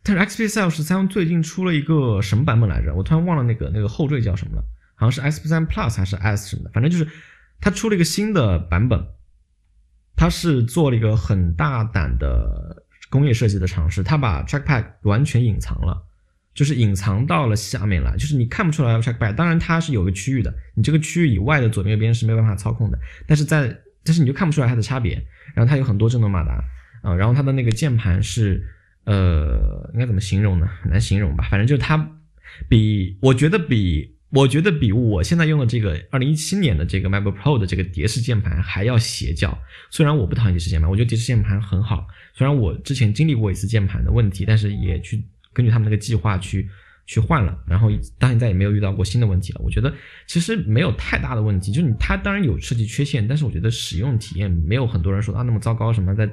但是 XPS 十三最近出了一个什么版本来着？我突然忘了那个那个后缀叫什么了，好像是 x p 三 Plus 还是 S 什么的，反正就是它出了一个新的版本。它是做了一个很大胆的工业设计的尝试，它把 trackpad 完全隐藏了，就是隐藏到了下面来，就是你看不出来 trackpad。当然它是有个区域的，你这个区域以外的左边右边是没有办法操控的，但是在但是你就看不出来它的差别。然后它有很多震动马达啊，然后它的那个键盘是呃，应该怎么形容呢？很难形容吧，反正就是它比我觉得比。我觉得比我现在用的这个二零一七年的这个 MacBook Pro 的这个蝶式键盘还要邪教。虽然我不讨厌蝶式键盘，我觉得蝶式键盘很好。虽然我之前经历过一次键盘的问题，但是也去根据他们那个计划去去换了，然后到现在也没有遇到过新的问题了。我觉得其实没有太大的问题，就是它当然有设计缺陷，但是我觉得使用体验没有很多人说啊那么糟糕，什么在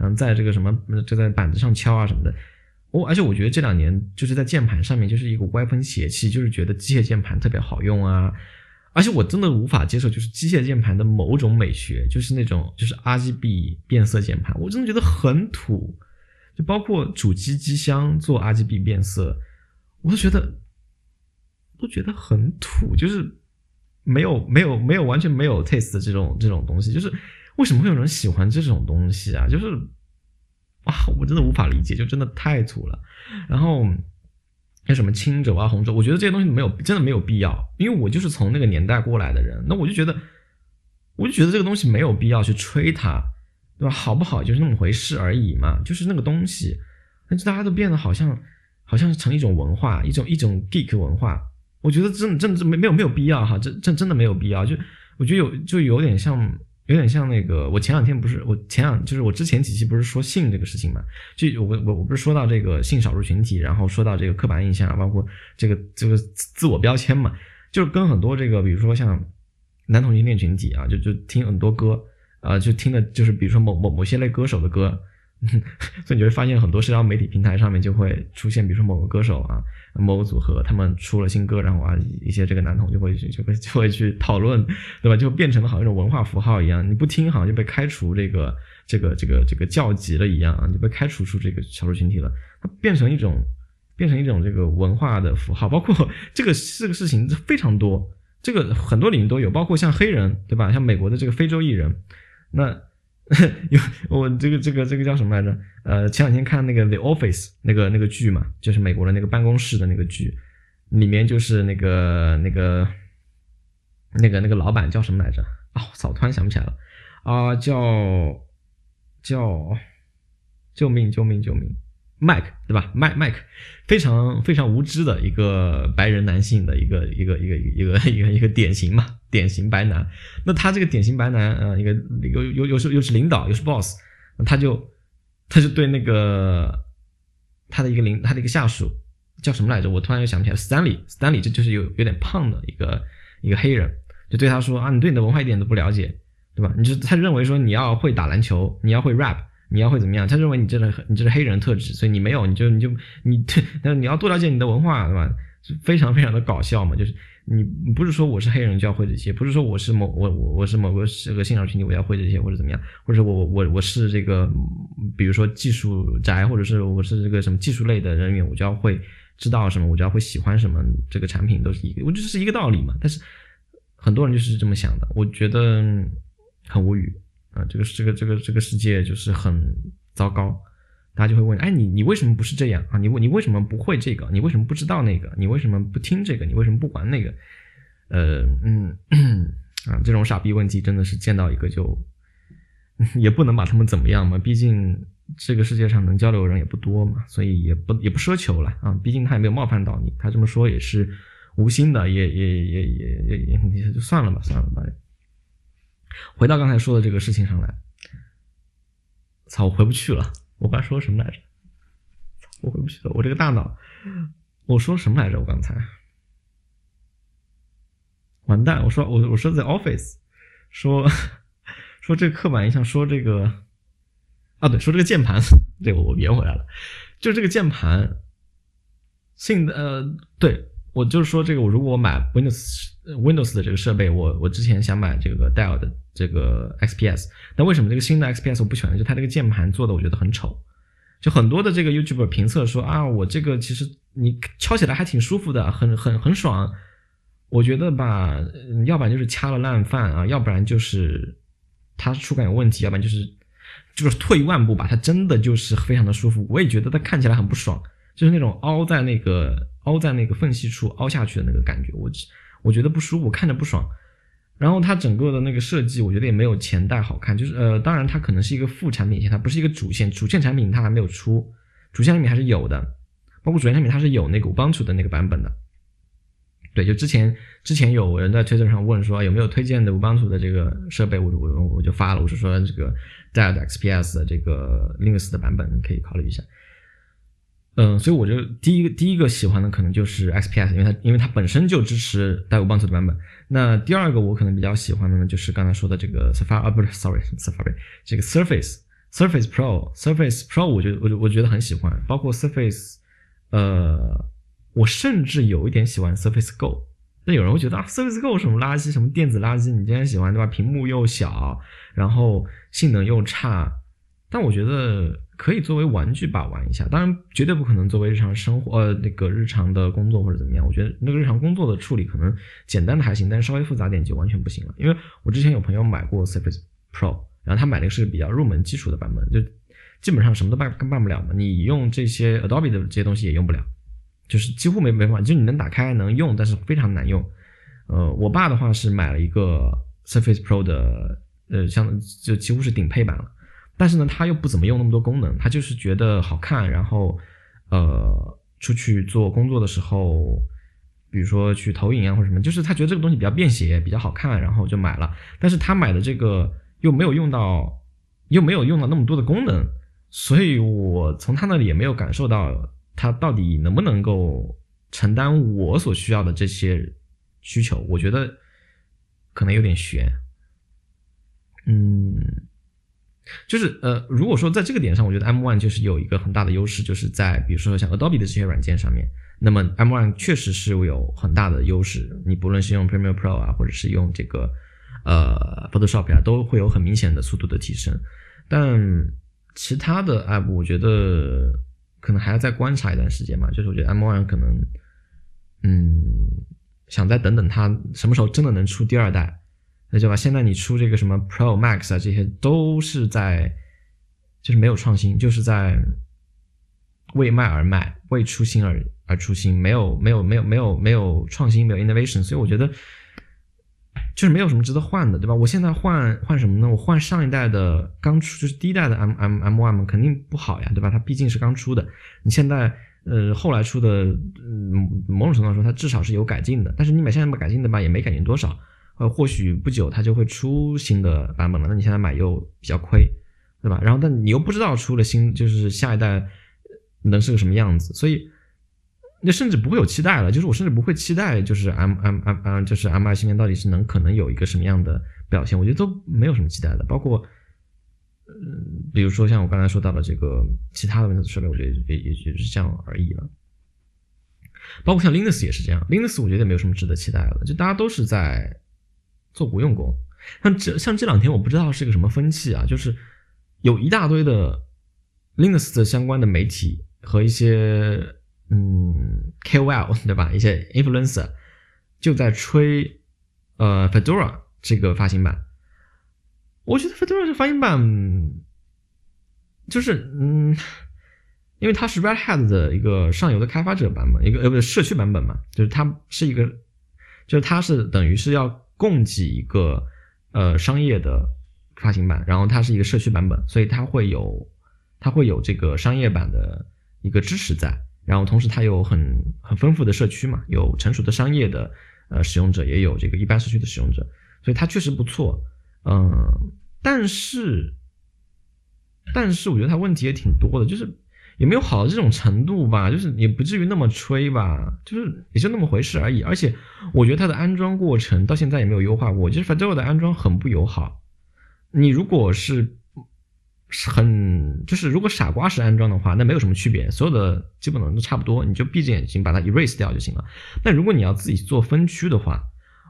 嗯在这个什么就在板子上敲啊什么的。我而且我觉得这两年就是在键盘上面就是一个歪风邪气，就是觉得机械键盘特别好用啊，而且我真的无法接受就是机械键盘的某种美学，就是那种就是 RGB 变色键盘，我真的觉得很土，就包括主机机箱做 RGB 变色，我都觉得都觉得很土，就是没有没有没有完全没有 taste 的这种这种东西，就是为什么会有人喜欢这种东西啊？就是。哇，我真的无法理解，就真的太土了。然后那什么青轴啊、红轴，我觉得这些东西没有真的没有必要，因为我就是从那个年代过来的人，那我就觉得，我就觉得这个东西没有必要去吹它，对吧？好不好就是那么回事而已嘛，就是那个东西，但是大家都变得好像好像是成一种文化，一种一种 geek 文化，我觉得真的真的没没有没有必要哈，真真真的没有必要，就我觉得有就有点像。有点像那个，我前两天不是我前两就是我之前几期不是说性这个事情嘛？就我我我不是说到这个性少数群体，然后说到这个刻板印象，包括这个这个自我标签嘛，就是跟很多这个比如说像男同性恋群体啊，就就听很多歌啊，就听的就是比如说某某某些类歌手的歌。<laughs> 所以你会发现很多社交媒体平台上面就会出现，比如说某个歌手啊，某个组合他们出了新歌，然后啊一些这个男同就会去就会就会去讨论，对吧？就变成了好像一种文化符号一样，你不听好像就被开除这个这个这个这个教籍了一样啊，就被开除出这个少数群体了。它变成一种变成一种这个文化的符号，包括这个这个事情非常多，这个很多领域都有，包括像黑人，对吧？像美国的这个非洲艺人，那。<laughs> 有我这个这个这个叫什么来着？呃，前两天看那个《The Office》那个那个剧嘛，就是美国的那个办公室的那个剧，里面就是那个那个那个那个老板叫什么来着？哦，操，突然想不起来了啊，叫叫救命救命救命！麦克对吧？麦麦克非常非常无知的一个白人男性的一个一个一个一个一个一个典型嘛，典型白男。那他这个典型白男，呃，一个有有有时又是领导又是 boss，他就他就对那个他的一个领他的一个下属叫什么来着？我突然又想不起来，Stanley，Stanley 这就是有有点胖的一个一个黑人，就对他说啊，你对你的文化一点都不了解，对吧？你就他认为说你要会打篮球，你要会 rap。你要会怎么样？他认为你这是你这是黑人特质，所以你没有，你就你就你，<laughs> 但是你要多了解你的文化，对吧？非常非常的搞笑嘛，就是你不是说我是黑人就要会这些，不是说我是某我我我是某个这个性少群体我要会这些或者怎么样，或者我我我是这个比如说技术宅，或者是我是这个什么技术类的人员，我就要会知道什么，我就要会喜欢什么，这个产品都是一个，我觉得是一个道理嘛。但是很多人就是这么想的，我觉得很无语。啊，这个这个这个这个世界就是很糟糕，大家就会问，哎，你你为什么不是这样啊？你你为什么不会这个？你为什么不知道那个？你为什么不听这个？你为什么不玩那个？呃嗯啊，这种傻逼问题真的是见到一个就也不能把他们怎么样嘛，毕竟这个世界上能交流的人也不多嘛，所以也不也不奢求了啊。毕竟他也没有冒犯到你，他这么说也是无心的，也也也也也也就算了吧，算了吧。回到刚才说的这个事情上来，操，我回不去了。我刚才说什么来着？我回不去了。我这个大脑，我说什么来着？我刚才完蛋！我说我我说在 office 说说这个刻板印象，说这个啊对，说这个键盘，对我我圆回来了，就这个键盘，性的呃对。我就是说，这个我如果我买 Windows Windows 的这个设备，我我之前想买这个 Dell 的这个 XPS，那为什么这个新的 XPS 我不喜欢？就它这个键盘做的我觉得很丑，就很多的这个 YouTuber 评测说啊，我这个其实你敲起来还挺舒服的，很很很爽。我觉得吧，要不然就是掐了烂饭啊，要不然就是它触感有问题，要不然就是就是退一万步吧，它真的就是非常的舒服。我也觉得它看起来很不爽，就是那种凹在那个。凹在那个缝隙处凹下去的那个感觉，我我觉得不舒服，看着不爽。然后它整个的那个设计，我觉得也没有前代好看。就是呃，当然它可能是一个副产品线，它不是一个主线。主线产品它还没有出，主线产品还是有的，包括主线产品它是有那个 Ubuntu 的那个版本的。对，就之前之前有人在推特上问说有没有推荐的 Ubuntu 的这个设备，我我我就发了，我是说这个 Dell XPS 的这个 Linux 的版本你可以考虑一下。嗯，所以我就第一个第一个喜欢的可能就是 XPS，因为它因为它本身就支持带 Ubuntu 的版本。那第二个我可能比较喜欢的呢，就是刚才说的这个 Safari 啊，不是，sorry，Safari，这个 Surface，Surface Pro，Surface Pro，我觉得我就我觉得很喜欢，包括 Surface，呃，我甚至有一点喜欢 Surface Go。那有人会觉得啊，Surface Go 什么垃圾，什么电子垃圾，你竟然喜欢对吧？屏幕又小，然后性能又差，但我觉得。可以作为玩具把玩一下，当然绝对不可能作为日常生活呃那个日常的工作或者怎么样。我觉得那个日常工作的处理可能简单的还行，但是稍微复杂点就完全不行了。因为我之前有朋友买过 Surface Pro，然后他买的是比较入门基础的版本，就基本上什么都办办不了嘛。你用这些 Adobe 的这些东西也用不了，就是几乎没没办法，就你能打开能用，但是非常难用。呃，我爸的话是买了一个 Surface Pro 的，呃，像就几乎是顶配版了。但是呢，他又不怎么用那么多功能，他就是觉得好看，然后，呃，出去做工作的时候，比如说去投影啊或者什么，就是他觉得这个东西比较便携，比较好看，然后就买了。但是他买的这个又没有用到，又没有用到那么多的功能，所以我从他那里也没有感受到他到底能不能够承担我所需要的这些需求。我觉得可能有点悬，嗯。就是呃，如果说在这个点上，我觉得 M1 就是有一个很大的优势，就是在比如说像 Adobe 的这些软件上面，那么 M1 确实是有很大的优势。你不论是用 Premiere Pro 啊，或者是用这个呃 Photoshop 啊，都会有很明显的速度的提升。但其他的 App，我觉得可能还要再观察一段时间嘛。就是我觉得 M1 可能，嗯，想再等等它什么时候真的能出第二代。那就吧，现在你出这个什么 Pro Max 啊，这些都是在，就是没有创新，就是在为卖而卖，为出新而而出新，没有没有没有没有没有创新，没有 innovation，所以我觉得就是没有什么值得换的，对吧？我现在换换什么呢？我换上一代的刚出，就是第一代的 M M M One 肯定不好呀，对吧？它毕竟是刚出的，你现在呃后来出的，嗯，某种程度上说它至少是有改进的，但是你买现在买改进的吧，也没改进多少。呃，或许不久它就会出新的版本了，那你现在买又比较亏，对吧？然后，但你又不知道出了新，就是下一代能是个什么样子，所以那甚至不会有期待了。就是我甚至不会期待，就是 M M M M，就是 M 二芯片到底是能可能有一个什么样的表现，我觉得都没有什么期待的。包括，嗯，比如说像我刚才说到的这个其他的 Windows 设备，我觉得也也就是这样而已了。包括像 Linux 也是这样，Linux 我觉得没有什么值得期待了，就大家都是在。做无用功，像这像这两天我不知道是个什么风气啊，就是有一大堆的 Linux 的相关的媒体和一些嗯 KOL 对吧，一些 influencer 就在吹呃 Fedora 这个发行版。我觉得 Fedora 这发行版就是嗯，因为它是 Red Hat 的一个上游的开发者版本，一个呃不是社区版本嘛，就是它是一个，就是它是等于是要。供给一个呃商业的发行版，然后它是一个社区版本，所以它会有它会有这个商业版的一个支持在，然后同时它有很很丰富的社区嘛，有成熟的商业的呃使用者，也有这个一般社区的使用者，所以它确实不错。嗯，但是，但是我觉得它问题也挺多的，就是也没有好到这种程度吧，就是也不至于那么吹吧，就是也就那么回事而已。而且我觉得它的安装过程到现在也没有优化过，就是 Fedora 的安装很不友好。你如果是很就是如果傻瓜式安装的话，那没有什么区别，所有的基本的都差不多，你就闭着眼睛把它 erase 掉就行了。但如果你要自己做分区的话，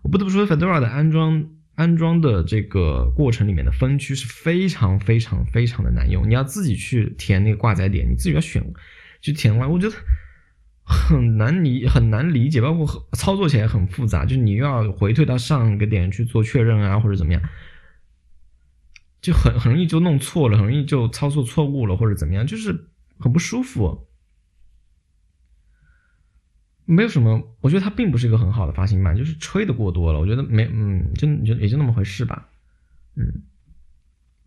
我不得不说 Fedora 的安装。安装的这个过程里面的分区是非常非常非常的难用，你要自己去填那个挂载点，你自己要选去填完，我觉得很难理很难理解，包括操作起来很复杂，就你又要回退到上一个点去做确认啊，或者怎么样，就很很容易就弄错了，很容易就操作错误了或者怎么样，就是很不舒服。没有什么，我觉得它并不是一个很好的发行版，就是吹的过多了。我觉得没，嗯，就也就那么回事吧，嗯。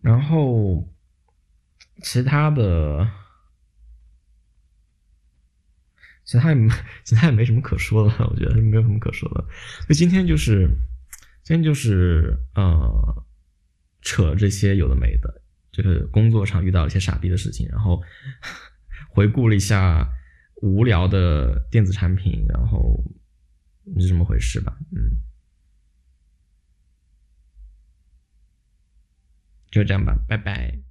然后其他的，其他也没，<laughs> 其他也没什么可说的，我觉得没有什么可说的。就今天就是，今天就是呃，扯这些有的没的，就是工作上遇到一些傻逼的事情，然后 <laughs> 回顾了一下。无聊的电子产品，然后是这么回事吧？嗯，就这样吧，拜拜。